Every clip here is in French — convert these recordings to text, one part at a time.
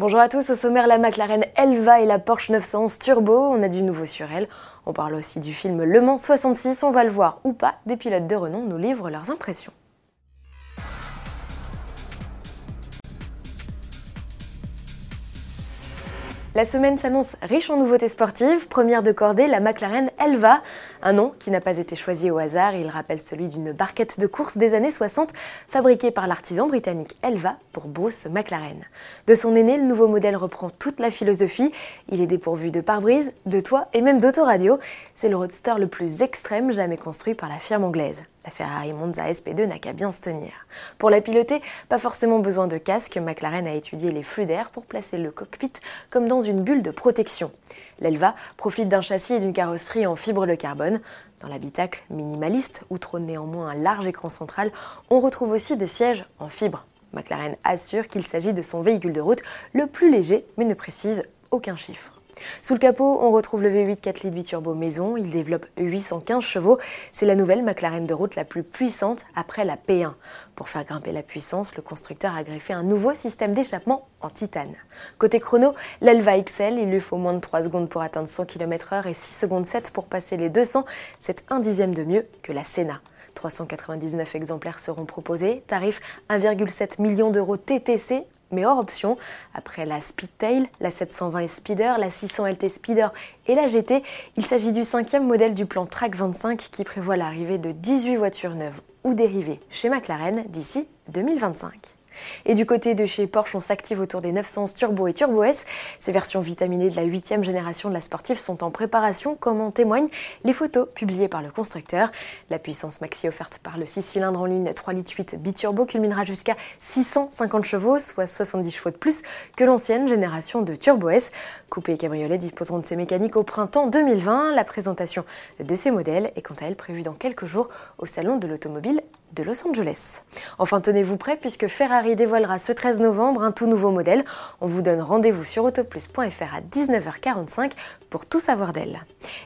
Bonjour à tous, au sommaire la McLaren Elva et la Porsche 911 Turbo, on a du nouveau sur elle. On parle aussi du film Le Mans 66, on va le voir ou pas, des pilotes de renom nous livrent leurs impressions. La semaine s'annonce riche en nouveautés sportives. Première de cordée, la McLaren Elva. Un nom qui n'a pas été choisi au hasard. Il rappelle celui d'une barquette de course des années 60, fabriquée par l'artisan britannique Elva pour Bruce McLaren. De son aîné, le nouveau modèle reprend toute la philosophie. Il est dépourvu de pare-brise, de toit et même d'autoradio. C'est le roadster le plus extrême jamais construit par la firme anglaise. La Ferrari Monza SP2 n'a qu'à bien se tenir. Pour la piloter, pas forcément besoin de casque, McLaren a étudié les flux d'air pour placer le cockpit comme dans une bulle de protection. L'Elva profite d'un châssis et d'une carrosserie en fibre de carbone. Dans l'habitacle minimaliste, où trône néanmoins un large écran central, on retrouve aussi des sièges en fibre. McLaren assure qu'il s'agit de son véhicule de route le plus léger, mais ne précise aucun chiffre. Sous le capot, on retrouve le V8 4 litres turbo maison. Il développe 815 chevaux. C'est la nouvelle McLaren de route la plus puissante après la P1. Pour faire grimper la puissance, le constructeur a greffé un nouveau système d'échappement en titane. Côté chrono, l'Elva XL, il lui faut moins de 3 secondes pour atteindre 100 km/h et 6 secondes 7 pour passer les 200. C'est un dixième de mieux que la Senna. 399 exemplaires seront proposés, tarif 1,7 million d'euros TTC mais hors option. Après la Speedtail, la 720 Speeder, la 600 LT Speeder et la GT, il s'agit du cinquième modèle du plan Track 25 qui prévoit l'arrivée de 18 voitures neuves ou dérivées chez McLaren d'ici 2025. Et du côté de chez Porsche, on s'active autour des 911 Turbo et Turbo S. Ces versions vitaminées de la 8 génération de la sportive sont en préparation, comme en témoignent les photos publiées par le constructeur. La puissance maxi offerte par le 6 cylindres en ligne 3 litres 8 biturbo culminera jusqu'à 650 chevaux, soit 70 chevaux de plus que l'ancienne génération de Turbo S. Coupé et cabriolet disposeront de ces mécaniques au printemps 2020. La présentation de ces modèles est quant à elle prévue dans quelques jours au Salon de l'automobile de Los Angeles. Enfin, tenez-vous prêts puisque Ferrari dévoilera ce 13 novembre un tout nouveau modèle. On vous donne rendez-vous sur autoplus.fr à 19h45 pour tout savoir d'elle.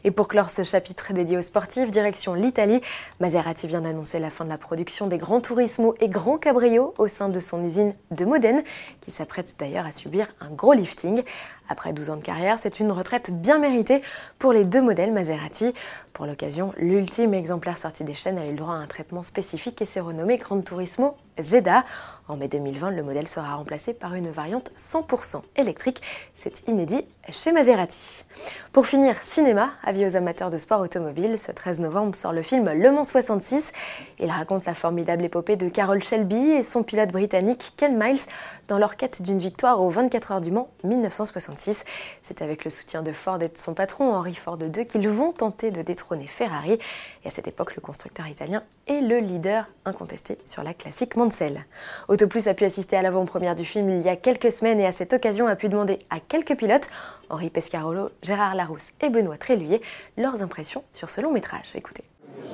Et pour clore ce chapitre dédié aux sportifs, direction l'Italie, Maserati vient d'annoncer la fin de la production des grands Turismo et grands Cabrio au sein de son usine de Modène, qui s'apprête d'ailleurs à subir un gros lifting. Après 12 ans de carrière, c'est une retraite bien méritée pour les deux modèles Maserati. Pour l'occasion, l'ultime exemplaire sorti des chaînes a eu le droit à un traitement spécifique et s'est renommé Grand Turismo Zeda. En mai 2020, le modèle sera remplacé par une variante 100% électrique. C'est inédit chez Maserati. Pour finir, cinéma, avis aux amateurs de sport automobile, ce 13 novembre sort le film Le Mans 66. Il raconte la formidable épopée de Carol Shelby et son pilote britannique Ken Miles dans leur quête d'une victoire aux 24 heures du Mans 1966. C'est avec le soutien de Ford et de son patron Henry Ford II qu'ils vont tenter de détrôner Ferrari. Et à cette époque, le constructeur italien est le leader incontesté sur la classique Mansell. Autoplus a pu assister à l'avant-première du film il y a quelques semaines et à cette occasion a pu demander à quelques pilotes, Henri Pescarolo, Gérard Larousse et Benoît Tréluyer, leurs impressions sur ce long métrage. Écoutez.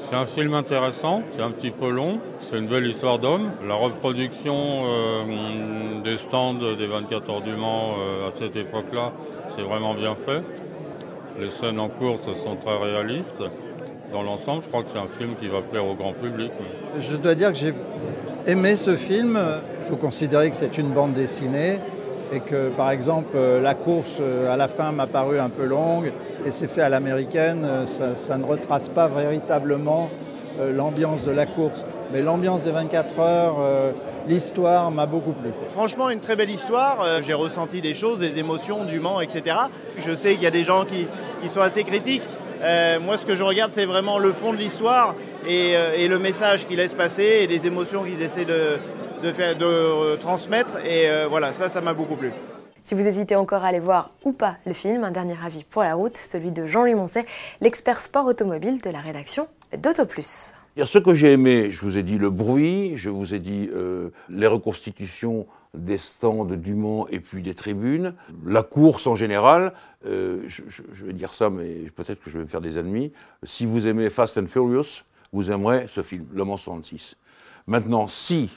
C'est un film intéressant, c'est un petit peu long, c'est une belle histoire d'homme. La reproduction euh, des stands des 24 heures du Mans euh, à cette époque-là, c'est vraiment bien fait. Les scènes en course sont très réalistes. Dans l'ensemble, je crois que c'est un film qui va plaire au grand public. Je dois dire que j'ai aimé ce film. Il faut considérer que c'est une bande dessinée et que par exemple la course à la fin m'a paru un peu longue et c'est fait à l'américaine, ça, ne retrace pas véritablement euh, l'ambiance de la course. Mais l'ambiance des 24 heures, euh, l'histoire m'a beaucoup plu. Franchement, une très belle histoire. Euh, j'ai ressenti des choses, des émotions, du Mans, etc. Je sais qu'il y a des gens qui, sont assez critiques. moi, ce que je regarde, c'est vraiment le fond de l'histoire et, le message qu'ils laissent passer et les émotions qu'ils essaient de, de, faire, de transmettre. Et voilà, ça, ça m'a beaucoup plu. Si vous hésitez encore à aller voir ou pas le film, un dernier avis pour la route, celui de Jean-Louis Moncet, l'expert sport automobile de la rédaction d'Autoplus. Ce que j'ai aimé, je vous ai dit le bruit, je vous ai dit euh, les reconstitutions des stands du Mans et puis des tribunes, la course en général. Euh, je, je, vais dire ça, mais peut-être que je vais me faire des ennemis. Si vous aimez Fast and Furious, vous aimerez ce film, Le Mans 66. Maintenant, si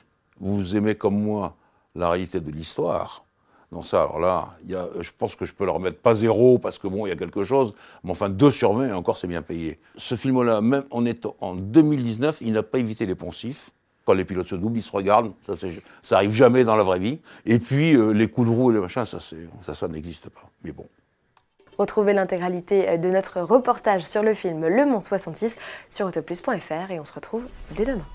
vous aimez comme moi la réalité de l'histoire. Non, ça, alors là, y a, je pense que je peux leur mettre pas zéro, parce que bon, il y a quelque chose, mais enfin 2 sur 20, et encore c'est bien payé. Ce film-là, même en étant en 2019, il n'a pas évité les poncifs. Quand les pilotes se doublent, ils se regardent, ça, ça arrive jamais dans la vraie vie. Et puis, euh, les coups de roue et les machins, ça, ça, n'existe pas. Mais bon. Retrouvez l'intégralité euh, de notre reportage sur le film Le Mont 66 sur autoplus.fr et on se retrouve dès demain.